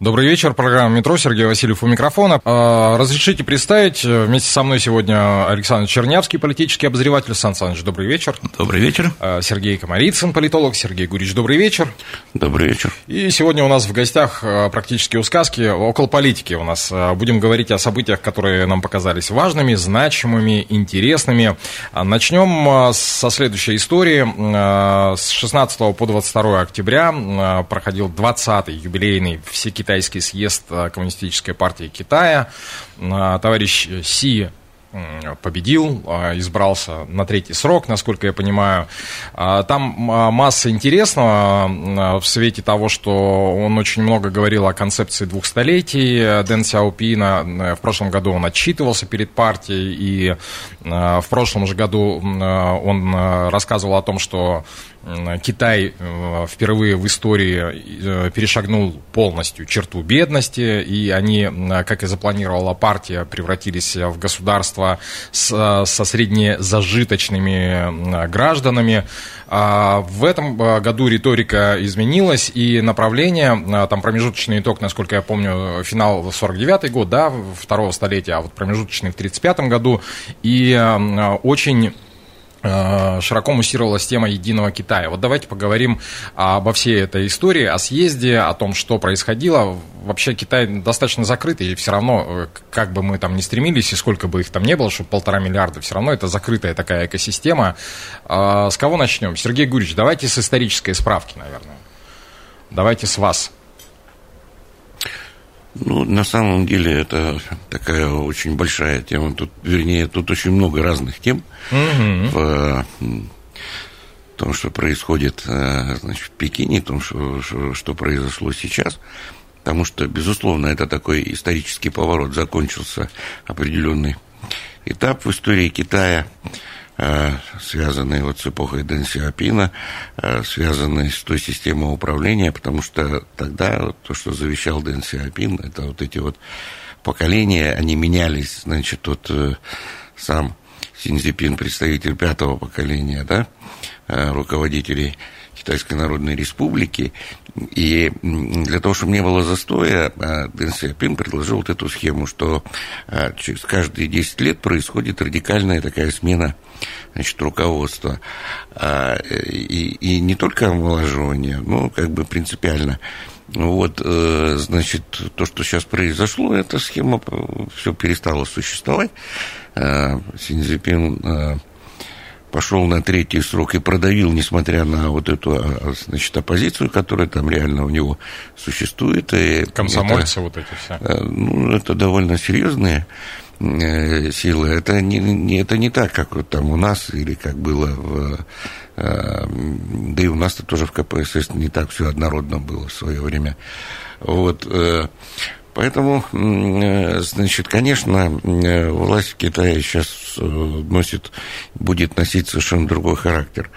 Добрый вечер, программа «Метро», Сергей Васильев у микрофона. А, Разрешите представить, э, вместе со мной сегодня Александр Чернявский, политический обозреватель. Сан Саныч, добрый вечер. Добрый вечер. А, Сергей Комарицын, политолог. Сергей Гурич, добрый вечер. Добрый вечер. И сегодня у нас в гостях э, практически у сказки около политики у нас. Будем говорить о событиях, которые нам показались важными, значимыми, интересными. А, Начнем со следующей истории. С 16 по 22 октября проходил 20-й юбилейный Всекитайский съезд э, Коммунистической партии Китая. Э, Товарищ Си победил, а, избрался на третий срок, насколько я понимаю. Там масса интересного в свете того, что он очень много говорил о концепции двух столетий э, Дэн Сяопина. Э, В прошлом году он отчитывался перед партией, и э, в прошлом же году э, он э, рассказывал о том, что Китай э, впервые в истории э, перешагнул полностью черту бедности, и они, как и запланировала партия, превратились в государство со среднезажиточными гражданами. А В этом э, году риторика изменилась, и направление, там промежуточный итог, насколько я помню, финал 49-й год, да, второго столетия, а вот промежуточный в 35-м году, и очень широко муссировалась тема единого Китая. Вот давайте поговорим обо всей этой истории, о съезде, о том, что происходило. Вообще Китай достаточно закрытый, и все равно, э, как бы мы там ни стремились, и сколько бы их там не было, чтобы полтора миллиарда, все равно это закрытая такая экосистема. А, С кого начнем? Сергей Гурич, давайте с исторической справки, наверное. Давайте с вас. Ну, на самом деле, это такая очень большая тема. Тут, вернее, тут очень много разных тем в том, что происходит э, значит, в Пекине, в том, что, что, что произошло сейчас. Потому что, безусловно, это такой исторический поворот. Закончился определенный этап в истории Китая, э, связанный вот с эпохой Дэн Сяопина, э, связанный с той системой управления, потому что тогда то, что завещал Дэн Сяопин, это вот эти вот поколения, они менялись, значит, вот э, сам Синьцзипин, представитель пятого поколения, да, руководителей Китайской Народной Республики. И для того, чтобы не было застоя, э, Дэн Сяопин предложил вот эту схему, что э, через каждые 10 лет происходит радикальная такая смена значит, руководства. А, И, и не только омоложение, но как бы принципиально. Вот, э, значит, то, что сейчас произошло, эта схема все перестала существовать. Э, Синьцзипин э, пошел на третий срок и продавил, несмотря на вот эту, а, значит, оппозицию, которая там реально у него существует. И Комсомольцы это, вот эти все. э, ну, это довольно серьезные э, силы. Это не, не, это не так, как вот там у нас, или как было в... э, Да и у нас-то тоже в КПСС не так все однородно было в свое время. Вот. э, Поэтому, э, значит, конечно, э, власть в Китае сейчас э, носит, будет носить совершенно другой характер.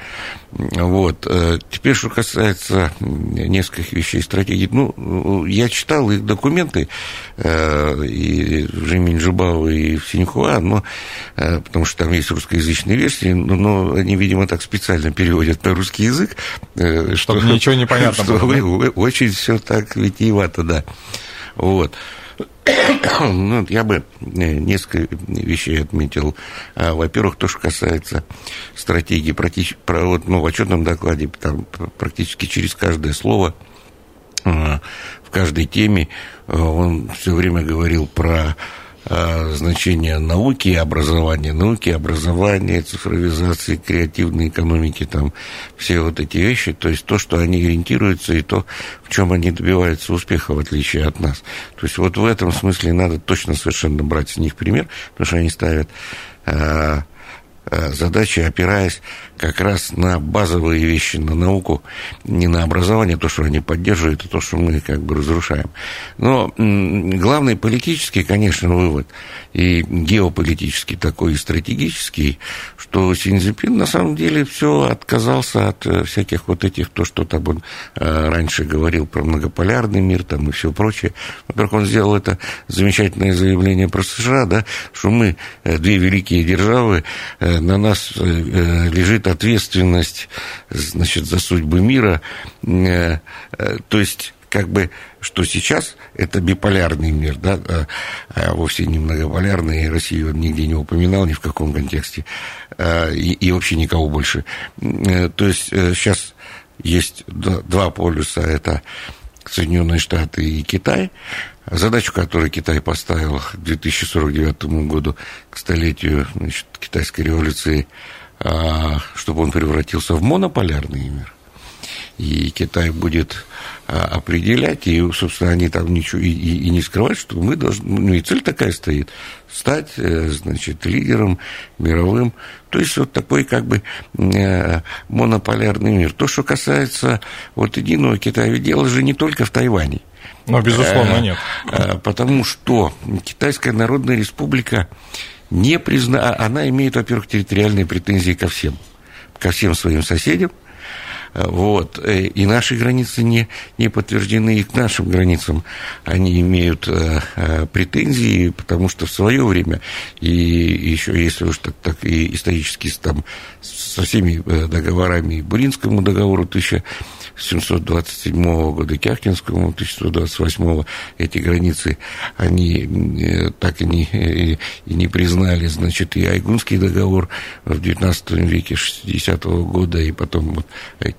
Вот. Теперь, что касается нескольких вещей стратегии, ну, я читал их документы и в Жемин Жубау, и в Синьхуа, но, потому что там есть русскоязычные версии, но, но они, видимо, так специально переводят на русский язык. Чтобы ничего не понятно что было, да? очень все так витиевато, да. Вот. Ну, я бы э, несколько вещей отметил. А, Во-первых, то, что касается стратегии, практи- про, вот, ну, в отчетном докладе там пр- практически через каждое слово а, в каждой теме а, он все время говорил про значение науки образования, науки, образования, цифровизации, креативной экономики, там все вот эти вещи, то есть то, что они ориентируются и то, в чем они добиваются успеха, в отличие от нас. То есть вот в этом смысле надо точно совершенно брать с них пример, потому что они ставят а, а, задачи, опираясь как раз на базовые вещи, на науку, не на образование, то, что они поддерживают, а то, что мы как бы разрушаем. Но главный политический, конечно, вывод, и геополитический такой, и стратегический, что Синьцзипин на самом деле все отказался от э, всяких вот этих, то, что там он э, раньше говорил про многополярный мир там и все прочее. Во-первых, он сделал это замечательное заявление про США, да, что мы э, две великие державы, на нас лежит ответственность, значит, за судьбы мира, то есть как бы, что сейчас это биполярный мир, да, а, а вовсе не многополярный, и Россию он нигде не упоминал, ни в каком контексте, а, и, и вообще никого больше. То есть сейчас есть два полюса, это Соединенные Штаты и Китай, задачу, которую Китай поставил к 2049 году, к столетию значит, китайской революции, чтобы он превратился в монополярный мир. И Китай будет а, определять, и, собственно, они там ничего и, и, и не скрывают, что мы должны, ну и цель такая стоит, стать, э, значит, лидером мировым. То есть вот такой как бы э, монополярный мир. То, что касается вот единого Китая, ведь дело же не только в Тайване. Ну, безусловно, нет. Э, потому что Китайская Народная Республика не призна... А она имеет, во-первых, территориальные претензии ко всем, ко всем своим соседям, вот. Э, и наши границы не, не подтверждены, и к нашим границам они имеют э, э, претензии, потому что в свое время, и еще если уж так, так и исторически там со всеми договорами, Буринскому договору 1000 727 года, Кяхтинскому 1128 эти границы, они так и не, и, и не признали, значит, и Айгунский договор в XIX веке 60-го года, и потом вот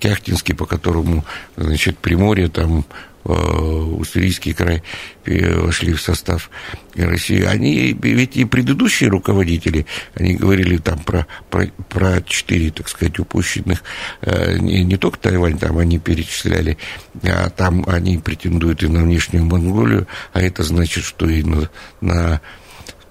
Кяхтинский, по которому, значит, Приморье там Э, Уссурийский край вошли в состав России, они, ведь и предыдущие руководители, они говорили там про, про, про четыре, так сказать, упущенных, э, не, не только Тайвань, там они перечисляли, а там они претендуют и на внешнюю Монголию, а это значит, что и на, на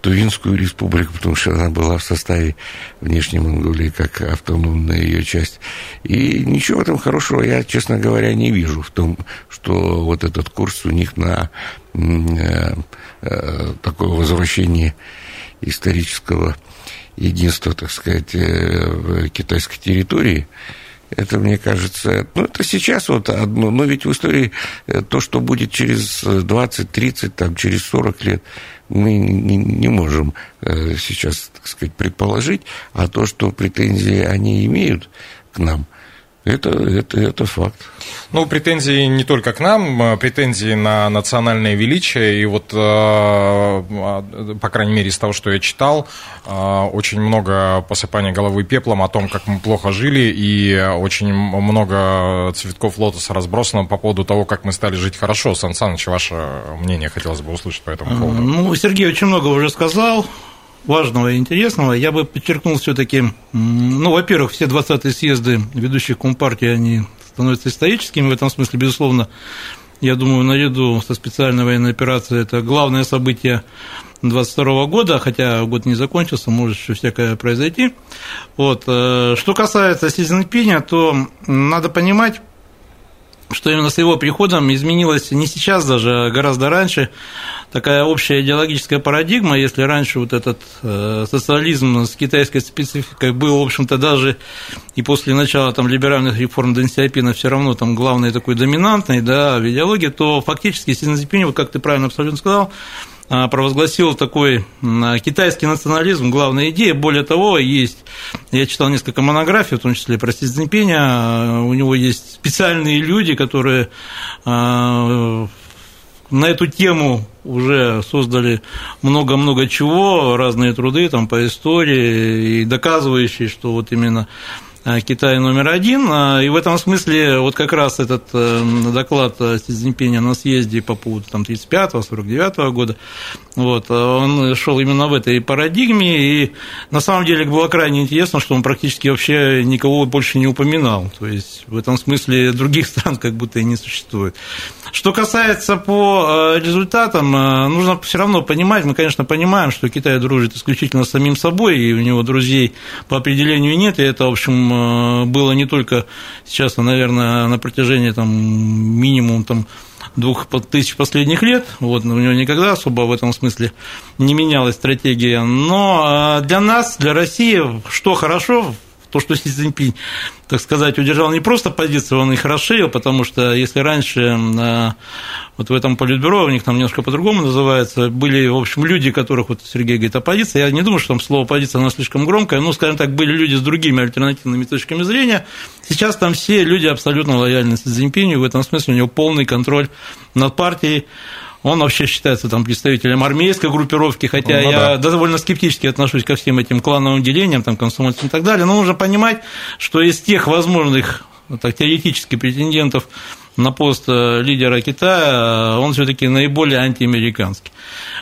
Тувинскую республику, потому что она была в составе внешней Монголии как автономная ее часть. И ничего в этом хорошего я, честно говоря, не вижу в том, что вот этот курс у них на э, э, такое возвращение исторического единства, так сказать, э, китайской территории – это, мне кажется, ну, это сейчас вот одно, но ведь в истории э, то, что будет через 20, 30, там, через 40 лет, мы не, не можем э, сейчас, так сказать, предположить, а то, что претензии они имеют к нам, это, это, это факт. Ну, претензии не только к нам, а претензии на национальное величие. И вот, а, а, по крайней мере, из того, что я читал, очень много посыпания головы пеплом о том, как мы плохо жили, и очень много цветков лотоса разбросано по поводу того, как мы стали жить хорошо. Сан Саныч, ваше мнение хотелось бы услышать по этому поводу. Ну, Сергей очень много уже сказал важного и интересного. Я бы подчеркнул все-таки, ну, во-первых, все 20-е съезды ведущих Компартии, они становятся историческими, в этом смысле, безусловно, я думаю, наряду со специальной военной операцией это главное событие 22 года, хотя год не закончился, может еще всякое произойти. Вот. Э, что касается Си Цзиньпиня, то надо понимать, что именно с его приходом изменилась не сейчас даже, а гораздо раньше. Такая общая идеологическая парадигма, если раньше вот этот э, социализм с китайской спецификой был, в общем-то, даже и после начала там либеральных реформ Дэн Сяопина все равно там главный такой доминантный, да, в идеологии, то фактически Си Цзиньпинь, как ты правильно абсолютно сказал, провозгласил такой китайский национализм, главная идея. Более того, есть, я читал несколько монографий, в том числе про Си Цзиньпиня, а, у него есть специальные люди, которые а, на эту тему уже создали много-много чего, разные труды там по истории, и доказывающие, что вот именно Китая номер один. А, и в этом смысле вот как раз этот э, доклад Си Цзиньпиня на съезде по поводу там, 35-49 года, вот, он шел именно в этой парадигме, и на самом деле было крайне интересно, что он практически вообще никого больше не упоминал. То есть в этом смысле других стран как будто и не существует. Что касается по э, результатам, нужно все равно понимать, мы, конечно, понимаем, что Китай дружит исключительно с самим собой, и у него друзей по определению нет, и это, в общем, чем было не только сейчас, наверное, на протяжении там, минимум там, двух тысяч последних лет. Вот, у него никогда особо в этом смысле не менялась стратегия. Но для нас, для России, что хорошо то, что Си Цзиньпинь, так сказать, удержал не просто позицию, он их расширил, потому что если раньше вот в этом политбюро, у них там немножко по-другому называется, были, в общем, люди, которых, вот Сергей говорит, оппозиция, я не думаю, что там слово оппозиция, оно слишком громкое, ну, скажем так, были люди с другими альтернативными точками зрения, сейчас там все люди абсолютно лояльны Си Цзиньпиню, в этом смысле у него полный контроль над партией, он вообще считается там представителем армейской группировки, хотя ну, я да. довольно скептически отношусь ко всем этим клановым делениям, там, комсомольцам и так далее, но нужно понимать, что из тех возможных так, теоретически претендентов на пост э, лидера Китая, он все-таки наиболее антиамериканский.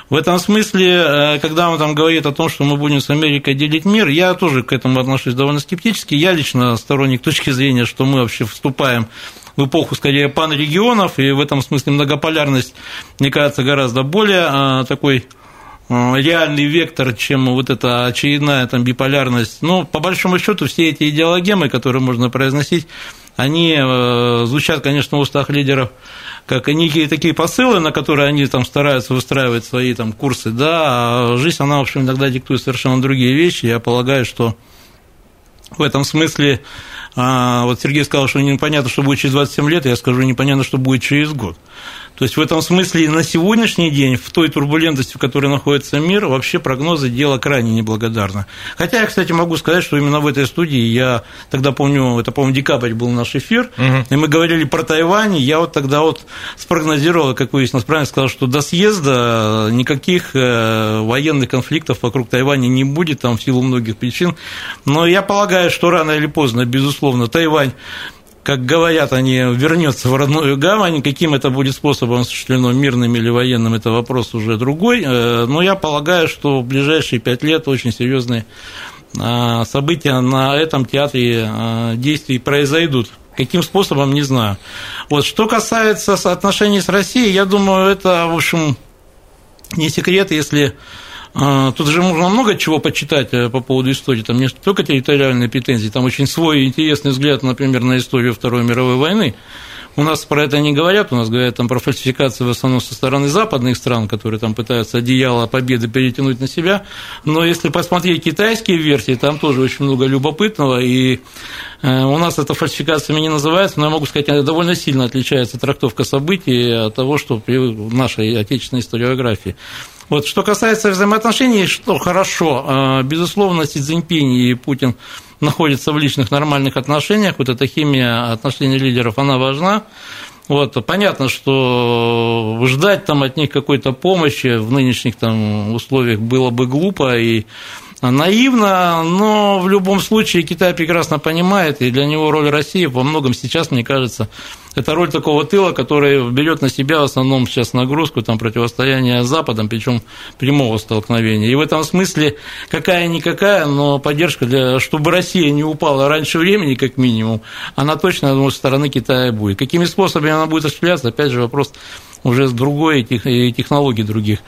В этом смысле, э, когда он там говорит о том, что мы будем с Америкой делить мир, я тоже к этому отношусь довольно скептически. Я лично сторонник точки зрения, что мы вообще вступаем в эпоху скорее панрегионов, и в этом смысле многополярность, мне кажется, гораздо более а, такой а, реальный вектор, чем вот эта очередная там биполярность. Ну, по большому счету, все эти идеологемы, которые можно произносить, они э, звучат, конечно, в устах лидеров как некие такие посылы, на которые они там стараются выстраивать свои там курсы, да, а жизнь, она, в общем, иногда диктует совершенно другие вещи. Я полагаю, что в этом смысле а, вот Сергей сказал, что непонятно, что будет через 27 лет, я скажу, непонятно, что будет через год. То есть в этом смысле на сегодняшний день, в той турбулентности, в которой находится мир, вообще прогнозы дело крайне неблагодарно. Хотя я, кстати, могу сказать, что именно в этой студии я тогда помню, это, по-моему, декабрь был наш эфир, угу. и мы говорили про Тайвань, и я вот тогда вот спрогнозировал, как выяснилось, правильно сказал, что до съезда никаких э, военных конфликтов вокруг Тайваня не будет, там в силу многих причин. Но я полагаю, что рано или поздно, безусловно, Тайвань как говорят они, вернется в родную гавань. Каким это будет способом осуществлено, мирным или военным, это вопрос уже другой. Э, но я полагаю, что в ближайшие пять лет очень серьезные э, события на этом театре э, действий произойдут. Каким способом, не знаю. Вот. Что касается отношений с Россией, я думаю, это, в общем, не секрет, если а, тут же можно много чего почитать э, по поводу истории. Там не только территориальные претензии, там очень свой интересный взгляд, например, на историю Второй мировой войны. У нас про это не говорят, у нас говорят там про фальсификации в основном со стороны западных стран, которые там пытаются одеяло победы перетянуть на себя. Но если посмотреть китайские версии, там тоже очень много любопытного, и э, у нас это фальсификациями не называется, но я могу сказать, довольно сильно отличается трактовка событий от того, что при нашей отечественной историографии. Вот, что касается взаимоотношений, что хорошо, а, безусловно, Си Цзиньпинь и Путин находятся в личных нормальных отношениях, вот эта химия отношений лидеров, она важна. Вот, понятно, что ждать там от них какой-то помощи в нынешних там условиях было бы глупо и наивно, но в любом случае Китай прекрасно понимает, и для него роль России во многом сейчас, мне кажется, это роль такого тыла, который берет на себя в основном сейчас нагрузку там, противостояния с Западом, причем прямого столкновения. И в этом смысле какая-никакая, но поддержка, для, чтобы Россия не упала раньше времени, как минимум, она точно, думаю, со стороны Китая будет. Какими способами она будет осуществляться, опять же, вопрос уже с другой и технологий других.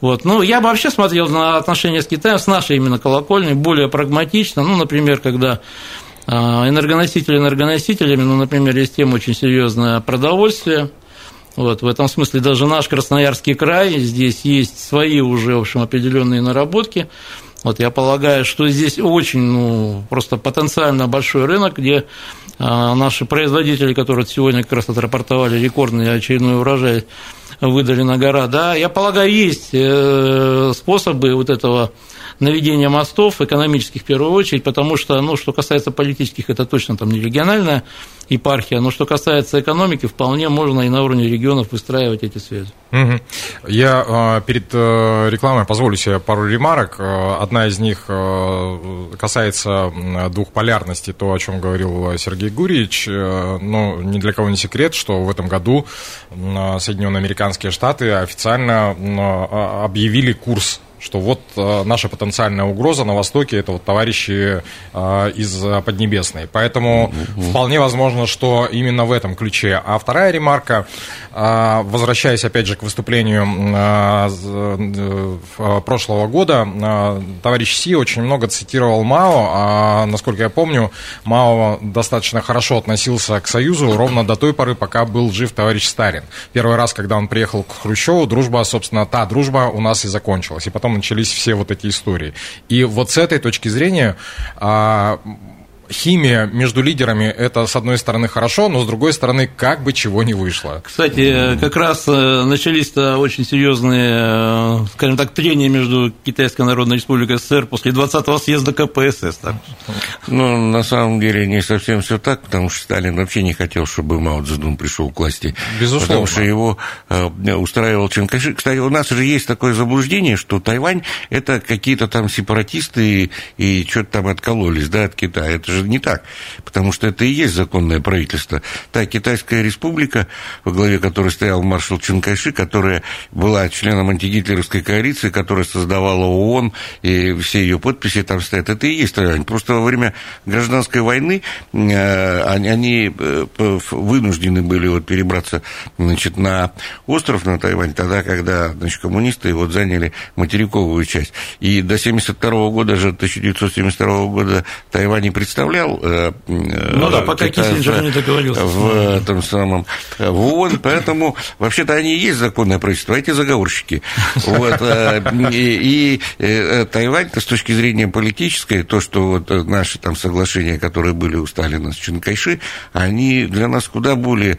Вот. Ну, я бы вообще смотрел на отношения с Китаем, с нашей именно колокольной, более прагматично. Ну, например, когда а, энергоносители энергоносителями, ну, например, есть тема очень серьезная продовольствие. Вот, в этом смысле даже наш Красноярский край, здесь есть свои уже, в общем, определенные наработки. Вот я полагаю, что здесь очень, ну, просто потенциально большой рынок, где а, наши производители, которые сегодня как раз отрапортовали рекордный очередной урожай, выдали на гора, да, я полагаю, есть э, способы вот этого наведения мостов, экономических в первую очередь, потому что, ну, что касается политических, это точно там не региональная епархия, но что касается экономики, вполне можно и на уровне регионов выстраивать эти связи. Угу. Я а, перед э, рекламой позволю себе пару ремарок. Э, одна из них э, касается двухполярности, то, о чем говорил Сергей Гурьевич. Но ни для кого не секрет, что в этом году Соединенные Американские Штаты официально объявили курс что вот э, наша потенциальная угроза на Востоке это вот товарищи э, из Поднебесной. Поэтому mm-hmm. вполне возможно, что именно в этом ключе. А вторая ремарка, э, возвращаясь опять же к выступлению прошлого года, товарищ Си очень много цитировал Мао, а насколько я помню, Мао достаточно хорошо относился к Союзу ровно до той поры, пока был жив товарищ Сталин. Первый раз, когда он приехал к Хрущеву, дружба, собственно, та дружба у нас и закончилась. И потом начались все вот эти истории. И вот с этой точки зрения а, химия между лидерами это, с одной стороны, хорошо, но с другой стороны, как бы чего не вышло. Кстати, как раз э, начались-то очень серьезные, э, скажем так, трения между Китайской Народной Республикой СССР после 20-го съезда КПСС. Так. Ну, на самом деле, не совсем все так, потому что Сталин вообще не хотел, чтобы Мао Цзэдун пришел к власти. Безусловно. Потому что его э, устраивал Чанкайши. Кстати, у нас же есть такое заблуждение, что Тайвань – это какие-то там сепаратисты и, и что-то там откололись, да, от Китая. Это же не так, потому что это и есть законное правительство. Та Китайская республика, во главе которой стоял маршал Чункайши, которая была членом антигитлеровской коалиции, которая создавала ООН, и все ее подписи там стоят, это и есть Тайвань. Просто во время гражданской войны э, они э, вынуждены были вот перебраться значит, на остров, на Тайвань, тогда, когда значит, коммунисты вот заняли материковую часть. И до 1972 года же, 1972 года Тайвань не представлял представлял э, ну да, пока Киссинджер не договорился в этом самом в ООН, поэтому вообще-то они и есть законное правительство, а эти заговорщики. Вот, э, и, и э, Тайвань с точки зрения политической, то, что вот наши там соглашения, которые были у Сталина с Чункайши, они для нас куда более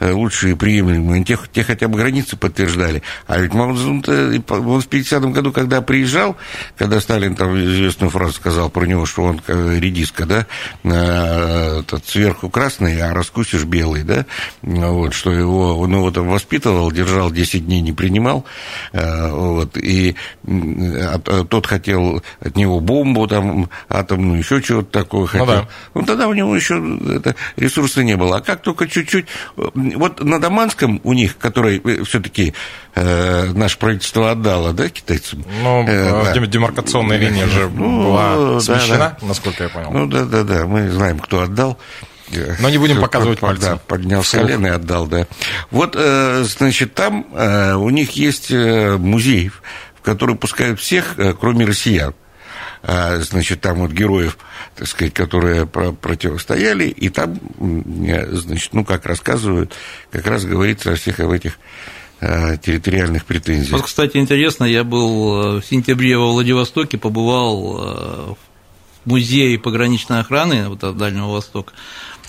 лучшие и приемлемые. Те, те хотя бы границы подтверждали. А ведь Мао он в 50-м году, когда приезжал, когда Сталин там известную фразу сказал про него, что он редиска, да, Э, этот, сверху красный, а раскусишь белый, да, вот, что его, он его там воспитывал, держал 10 дней, не принимал, э, вот, и а, тот хотел от него бомбу там атомную, еще чего-то такое хотел. Ну, да. ну тогда у него еще это, ресурса не было. А как только чуть-чуть... Вот на Даманском у них, который э, все-таки э, наше правительство отдало, да, китайцам? Ну, э, да. демаркационная линия же ну, была смещена, да, да. насколько я понял. Ну, да, да, да, мы знаем, кто отдал. Но не будем показывать пальцем. Да, поднял с колена и отдал, да. Вот, э, значит, там э, у них есть музей, в который пускают всех, кроме россиян значит, там вот героев, так сказать, которые противостояли, и там, значит, ну, как рассказывают, как раз говорится о всех об этих Э, территориальных претензий. Вот, кстати, интересно, я был э, в сентябре во Владивостоке, побывал э, в музее пограничной охраны вот, от Дальнего Востока.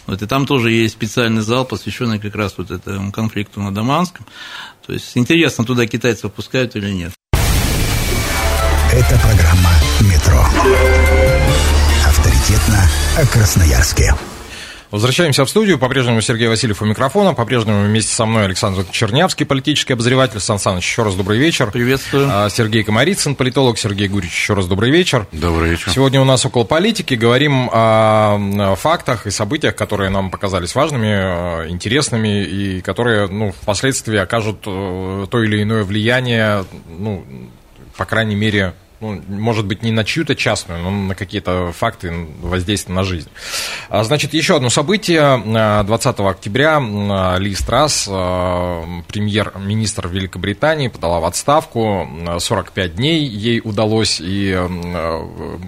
Вот, и там тоже есть специальный зал, посвященный как раз вот этому конфликту на Даманском. То есть интересно, туда китайцев пускают или нет. Это программа «Метро». Авторитетно о Красноярске. Возвращаемся в студию. По-прежнему Сергей Васильев у микрофона. По-прежнему вместе со мной Александр Чернявский, политический обозреватель. Сан Саныч, еще раз добрый вечер. Приветствую. А, Сергей Комарицын, политолог. Сергей Гурич, еще раз добрый вечер. Добрый вечер. Сегодня у нас около политики. Говорим о фактах и событиях, которые нам показались важными, э, интересными и которые ну, впоследствии окажут э, то или иное влияние, ну, по крайней мере, ну, может быть, не на чью-то частную, но на какие-то факты воздействия на жизнь. А, значит, еще одно событие. 20 октября Ли Страс, премьер-министр Великобритании, подала в отставку. 45 дней ей удалось, и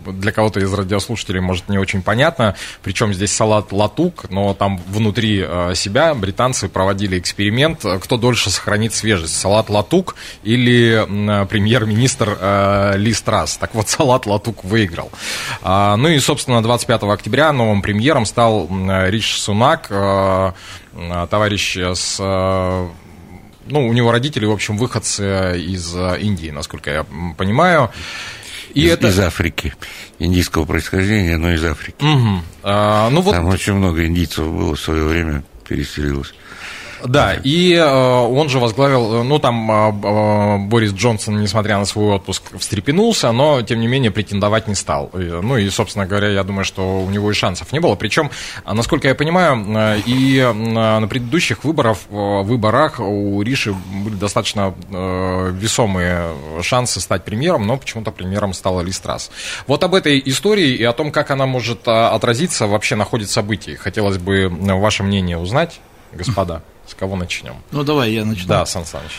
для кого-то из радиослушателей, может, не очень понятно, причем здесь салат латук, но там внутри себя британцы проводили эксперимент, кто дольше сохранит свежесть, салат латук или премьер-министр Ли Страс. Так вот, Салат Латук выиграл. А, ну и, собственно, 25 октября новым премьером стал Риш Сунак, а, товарищ с ну, у него родители, в общем, выходцы из Индии, насколько я понимаю. И из, это... из Африки. Индийского происхождения, но из Африки. Угу. А, ну, вот... Там очень много индийцев было в свое время, переселилось. Да, и э, он же возглавил, ну там э, э, Борис Джонсон, несмотря на свой отпуск, встрепенулся, но тем не менее претендовать не стал. Ну и, собственно говоря, я думаю, что у него и шансов не было. Причем, насколько я понимаю, и на предыдущих выборах, выборах у Риши были достаточно весомые шансы стать премьером, но почему-то премьером стала Ли Страс. Вот об этой истории и о том, как она может отразиться вообще на ходе событий, хотелось бы ваше мнение узнать, господа. С кого начнем? Ну, давай я начну. Да, Сан Саныч.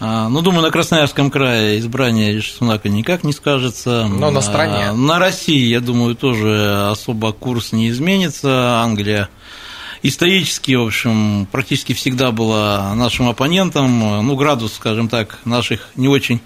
А, ну, думаю, на Красноярском крае избрание Сунака никак не скажется. Но на стране. А, на России, я думаю, тоже особо курс не изменится. Англия исторически, в общем, практически всегда была нашим оппонентом. Ну, градус, скажем так, наших не очень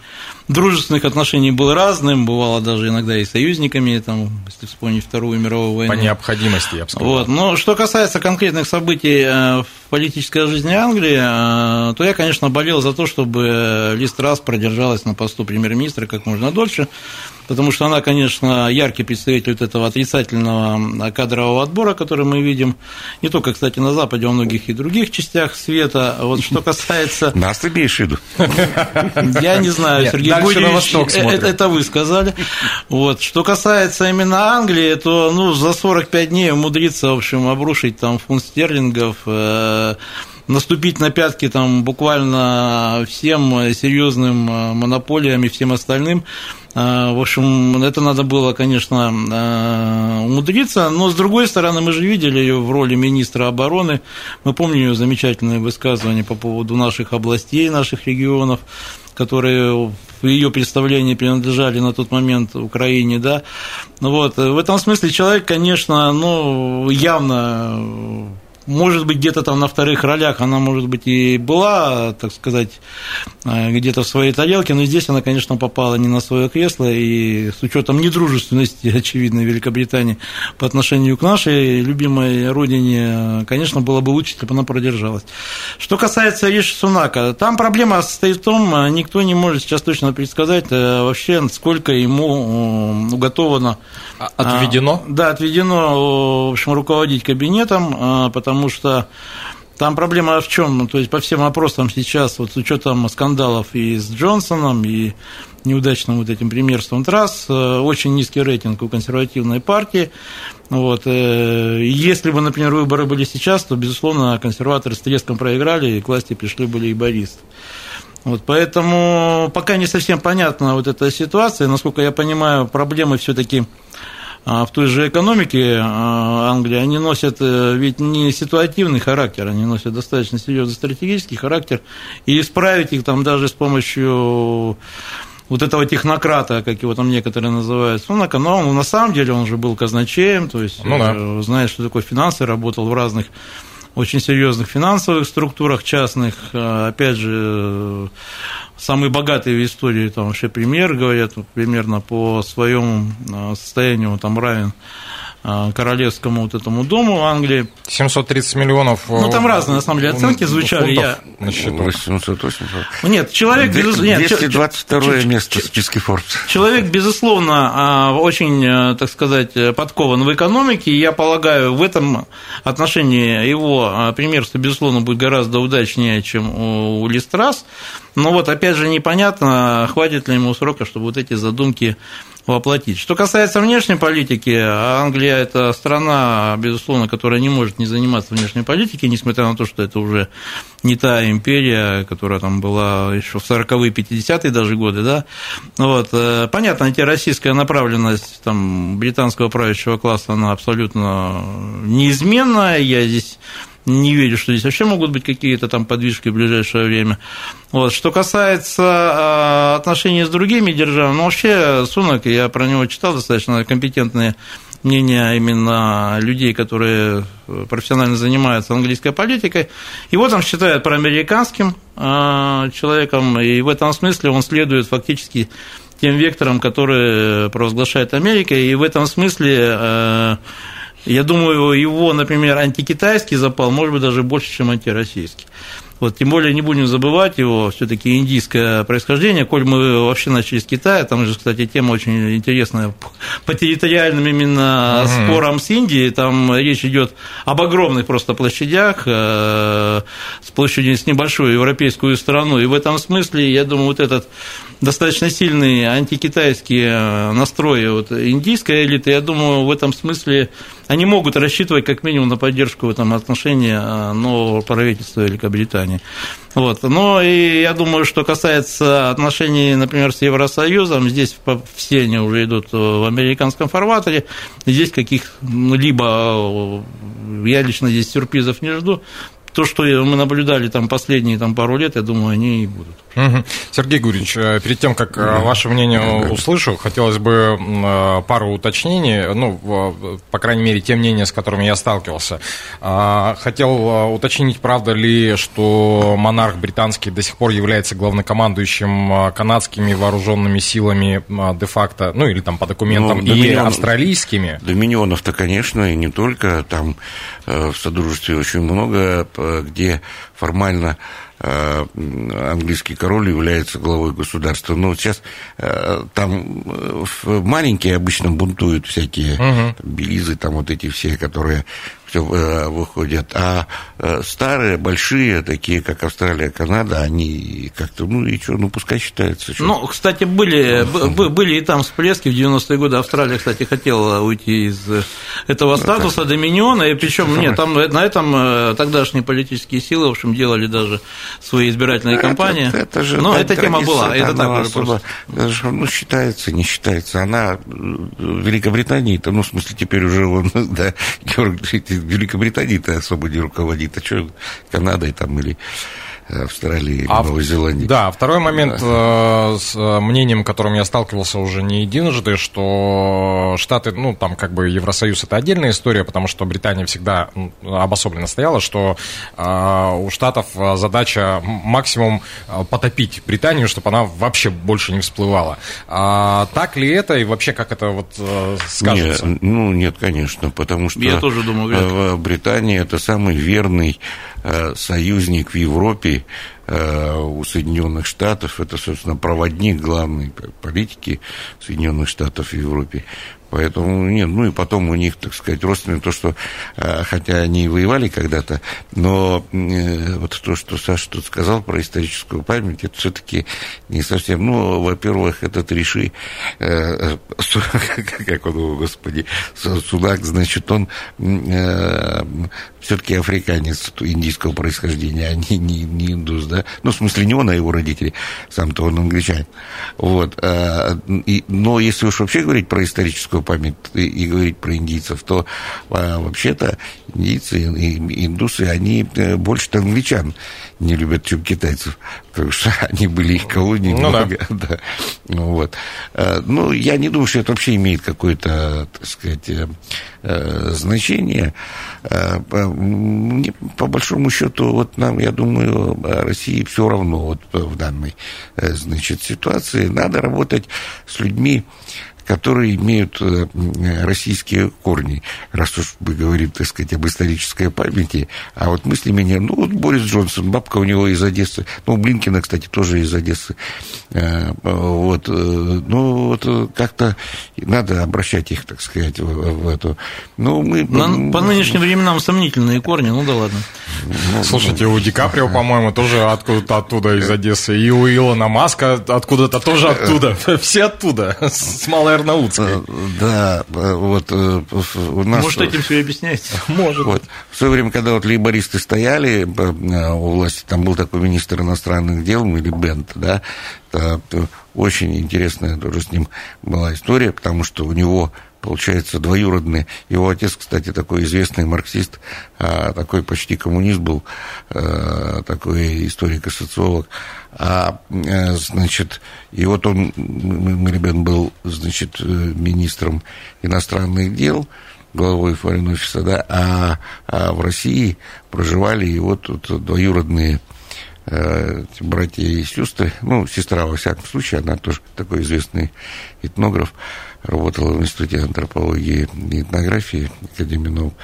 дружественных отношений был разным, бывало даже иногда и союзниками, там, если вспомнить Вторую мировую войну. По необходимости, я бы сказал. Вот. Но что касается конкретных событий э, в политической жизни Англии, э, то я, конечно, болел за то, чтобы Ли Страс продержалась на посту премьер-министра как можно дольше, потому что она, конечно, яркий представитель вот этого отрицательного кадрового отбора, который мы видим, не только, кстати, на Западе, а во многих и других частях света. Вот что касается... Нас ты имеешь в виду? Я не знаю, Сергей дальше на восток смотрим. Это, это вы сказали. Вот. Что касается именно Англии, то ну, за 45 дней умудриться, в общем, обрушить там фунт стерлингов, э, наступить на пятки там буквально всем серьезным э, монополиям и всем остальным. Э, в общем, это надо было, конечно, э, умудриться, но с другой стороны, мы же видели ее в роли министра обороны, мы помним ее замечательные высказывания по поводу наших областей, наших регионов, которые в ее представлении принадлежали на тот момент Украине, да. Вот. В этом смысле человек, конечно, ну, явно может быть, где-то там на вторых ролях она, может быть, и была, так сказать, э, где-то в своей тарелке, но здесь она, конечно, попала не на свое кресло, и с учетом недружественности, очевидно, Великобритании по отношению к нашей любимой родине, конечно, было бы лучше, если бы она продержалась. Что касается Риши Сунака, там проблема состоит в том, никто не может сейчас точно предсказать э, вообще, сколько ему уготовано. А, отведено? Да, отведено, в общем, руководить кабинетом, потому потому что там проблема в чем? Ну, то есть по всем опросам сейчас, вот с учетом скандалов и с Джонсоном, и неудачным вот этим премьерством трасс, э, очень низкий рейтинг у консервативной партии. Вот. Э, если бы, например, выборы были сейчас, то, безусловно, консерваторы с треском проиграли, и к власти пришли были и. Вот, поэтому пока не совсем понятна вот эта ситуация. Насколько я понимаю, проблемы все-таки в той же экономике а, Англии, они носят э, ведь не ситуативный характер, они носят достаточно серьезный стратегический характер, и исправить их там даже с помощью вот этого технократа, как его там некоторые называют, ну, он, на самом деле он же был казначеем, то есть ну, да. Э, знает, что такое финансы, работал в разных очень серьезных финансовых структурах частных, э, опять же, самый богатый в истории там вообще премьер, говорят, примерно по своему а, состоянию там равен королевскому вот этому дому Англии. 730 миллионов. Ну, там разные, на самом деле, оценки звучали. Я... На счету. 880. Нет, человек... 222 нет, место в списке Forbes. Человек, безусловно, а, очень, так сказать, подкован в экономике. Я полагаю, в этом отношении его примерство, безусловно, будет гораздо удачнее, чем у Листрас. Но вот, опять же, непонятно, хватит ли ему срока, чтобы вот эти задумки воплотить. Что касается внешней политики, Англия – это страна, безусловно, которая не может не заниматься внешней политикой, несмотря на то, что это уже не та империя, которая там была еще в 40-е, 50-е даже годы, да. Вот. Э, понятно, антироссийская направленность там, британского правящего класса, она абсолютно неизменная, я здесь не верю, что здесь вообще могут быть какие-то там подвижки в ближайшее время. Вот. Что касается а, отношений с другими державами, ну, вообще Сунок, я про него читал достаточно компетентные мнения именно людей, которые профессионально занимаются английской политикой. Его там считают проамериканским а, человеком, и в этом смысле он следует фактически тем векторам, которые провозглашает Америка, и в этом смысле а, я думаю, его, например, антикитайский запал может быть даже больше, чем антироссийский. Вот, тем более не будем забывать его все-таки индийское происхождение, коль мы вообще начали с Китая, там же, кстати, тема очень интересная по территориальным именно mm-hmm. спорам с Индией, там речь идет об огромных просто площадях, э, с площадью с небольшую европейскую страну. И в этом смысле, я думаю, вот этот достаточно сильный антикитайский э, настрой вот, индийской элиты, я думаю, в этом смысле они могут рассчитывать как минимум на поддержку в этом отношении э, нового правительства Великобритании. Вот. Но и я думаю, что касается отношений, например, с Евросоюзом, здесь все они уже идут в американском форматоре, здесь каких-либо, я лично здесь сюрпризов не жду, то, что мы наблюдали там последние там, пару лет, я думаю, они и будут. Угу. Сергей Гурьевич, э, перед тем, как да. ваше мнение услышу, хотелось бы э, пару уточнений, ну, по крайней мере, те мнения, с которыми я сталкивался. А, хотел э, уточнить, правда ли, что монарх британский до сих пор является главнокомандующим канадскими вооруженными силами де-факто, ну, или там по документам, ну, и доминион, австралийскими? Доминионов-то, конечно, и не только, там в Содружестве очень много, где формально Э, английский король является главой государства. Но сейчас э, там э, маленькие обычно бунтуют всякие угу. белизы, там вот эти все, которые выходят. А старые, большие, такие как Австралия, Канада, они как-то, ну и что, ну пускай считаются. Что... Ну, кстати, были, были и там всплески в 90-е годы. Австралия, кстати, хотела уйти из этого статуса доминиона, и причем нет, там на этом тогдашние политические силы, в общем, делали даже свои избирательные это, кампании. Это, это же Но эта тема была, это так особо. Ну, считается, не считается. Она в Великобритании, это, ну, в смысле, теперь уже он, да, Великобритании-то особо не руководит. А что Канадой там или Австралии а, Новой Зеландии. Да, второй момент э, с э, мнением, которым я сталкивался уже не единожды, что Штаты, ну, там как бы Евросоюз это отдельная история, потому что Британия всегда обособленно стояла, что э, у Штатов задача максимум потопить Британию, чтобы она вообще больше не всплывала. А, так ли это и вообще как это вот скажется? Нет, ну, нет, конечно, потому что я тоже думаю, Британия это самый верный союзник в Европе э, у Соединенных Штатов. Это, собственно, проводник главной политики Соединенных Штатов в Европе. Поэтому нет, ну и потом у них, так сказать, родственные, то, что, э, хотя они и воевали когда-то, но э, вот то, что Саша тут сказал про историческую память, это все-таки не совсем, ну, во-первых, этот Риши, э, как он, господи, Судак, значит, он все-таки африканец индийского происхождения, а не, не, не индус, да, ну, в смысле, не он, а его родители, сам-то он англичанин, вот, и, но если уж вообще говорить про историческую историческую память и говорить про индийцев, то а, вообще-то индийцы и индусы, они э, больше англичан не любят, чем китайцев, потому что они были их колонией ну, много. Да. Да. Ну, вот. А, ну, я не думаю, что это вообще имеет какое-то, так сказать, э, э, значение. По большому счету, вот нам, я думаю, России все равно вот в данной, значит, ситуации. Надо работать с людьми, которые имеют э, российские корни, раз уж мы говорим, так сказать, об исторической памяти. А вот мы с ними не... Ну, вот Борис Джонсон, бабка у него из Одессы. Ну, Блинкина, кстати, тоже из Одессы. Э, вот. Э, ну, вот как-то надо обращать их, так сказать, в, в эту... Ну, мы... На, по нынешним временам сомнительные корни, ну да ладно. Ну, Слушайте, у Ди Каприо, по-моему, тоже откуда-то оттуда из Одессы. И у Илона Маска откуда-то тоже оттуда. Все оттуда. С малой Арнаутской. Э, да, э, вот э, у нас... Может, этим все и объясняется? Может. Вот. В свое время, когда вот лейбористы стояли у власти, там был такой министр иностранных дел, или Бент, да, очень интересная тоже с ним была история, потому что у него получается, двоюродный. Его отец, кстати, такой известный марксист, а, такой почти коммунист был, а, такой историк и социолог. А, э, значит, и вот он, Марибен был, значит, министром иностранных дел, главой форин офиса, да, а, а в России проживали его тут двоюродные э, братья и сестры, ну, сестра, во всяком случае, она тоже такой известный этнограф, работала в Институте антропологии и этнографии Академии наук.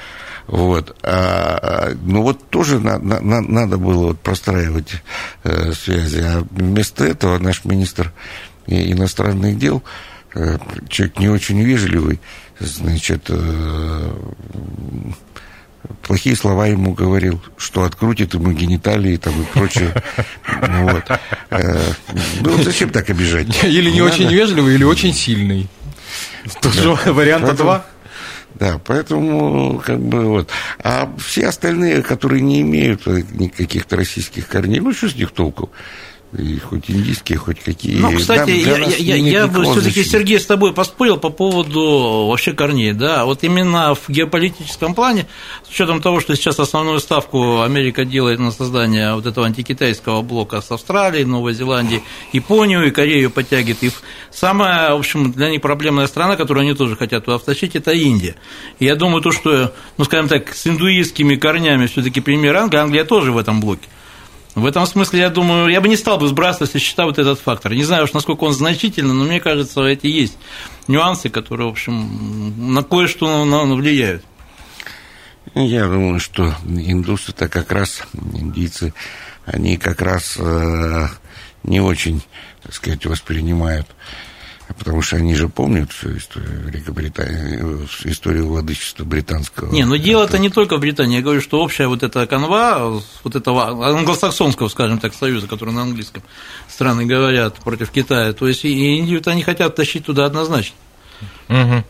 Вот. А, а, ну вот тоже на, на, надо было вот простраивать э, связи. А вместо этого наш министр иностранных дел, э, человек не очень вежливый, значит, э, плохие слова ему говорил, что открутит ему гениталии там и прочее. Вот. Э, ну, зачем так обижать? Или не очень вежливый, или очень сильный. Тоже варианта два. Да, поэтому как бы вот. А все остальные, которые не имеют никаких-то российских корней, ну что с них толку? И хоть индийские, хоть какие. Ну, кстати, я, я, я бы все-таки, Сергей, с тобой поспорил по поводу вообще корней. Да, вот именно в геополитическом плане, с учетом того, что сейчас основную ставку Америка делает на создание вот этого антикитайского блока с Австралией, Новой Зеландией, Японию и Корею подтягивает. И самая, в общем, для них проблемная страна, которую они тоже хотят туда втащить, это Индия. И я думаю, то, что, ну, скажем так, с индуистскими корнями все-таки пример Англии, Англия тоже в этом блоке. В этом смысле, я думаю, я бы не стал бы сбрасывать со счета вот этот фактор. Не знаю уж, насколько он значительный, но мне кажется, эти есть нюансы, которые, в общем, на кое-что влияют. Я думаю, что индусы-то как раз, индийцы, они как раз э, не очень, так сказать, воспринимают Потому что они же помнят всю историю Великобритании, историю владычества британского. Не, но дело-то не только в Британии. Я говорю, что общая вот эта канва, вот этого англосаксонского, скажем так, союза, который на английском страны говорят против Китая, то есть и Индию-то они хотят тащить туда однозначно. Угу.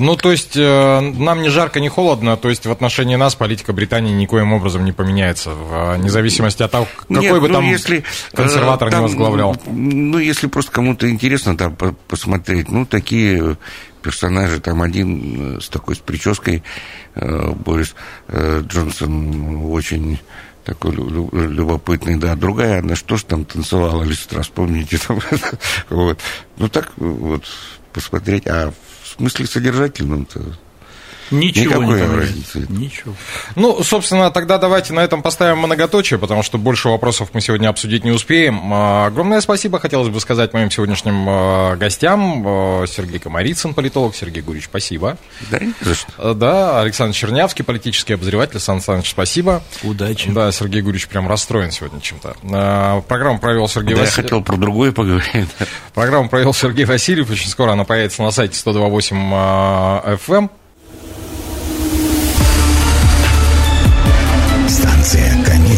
Ну, то есть, э, нам не жарко, не холодно, то есть в отношении нас политика Британии никоим образом не поменяется, вне зависимости от того, какой Нет, бы ну, там если, консерватор там, не возглавлял. Ну, если просто кому-то интересно там посмотреть, ну, такие персонажи, там один с такой с прической, э, Борис э, Джонсон, очень такой любопытный, да. Другая, она что ж там танцевала, Листра, вспомните. Там, вот. Ну, так вот посмотреть. А в смысле содержательном-то Ничего Никакой не разницы. Ничего. Ну, собственно, тогда давайте на этом поставим многоточие, потому что больше вопросов мы сегодня обсудить не успеем. А, огромное спасибо хотелось бы сказать моим сегодняшним а, гостям. А, Сергей Комарицын, политолог. Сергей Гурич, спасибо. Да, за что. Да, Александр Чернявский, политический обозреватель. Сан Саныч, спасибо. Удачи. Да, Сергей Гурич прям расстроен сегодня чем-то. Программу провел Сергей да, Васильев. я хотел про другое поговорить. Программу провел Сергей Васильев. Очень скоро она появится на сайте 128 FM.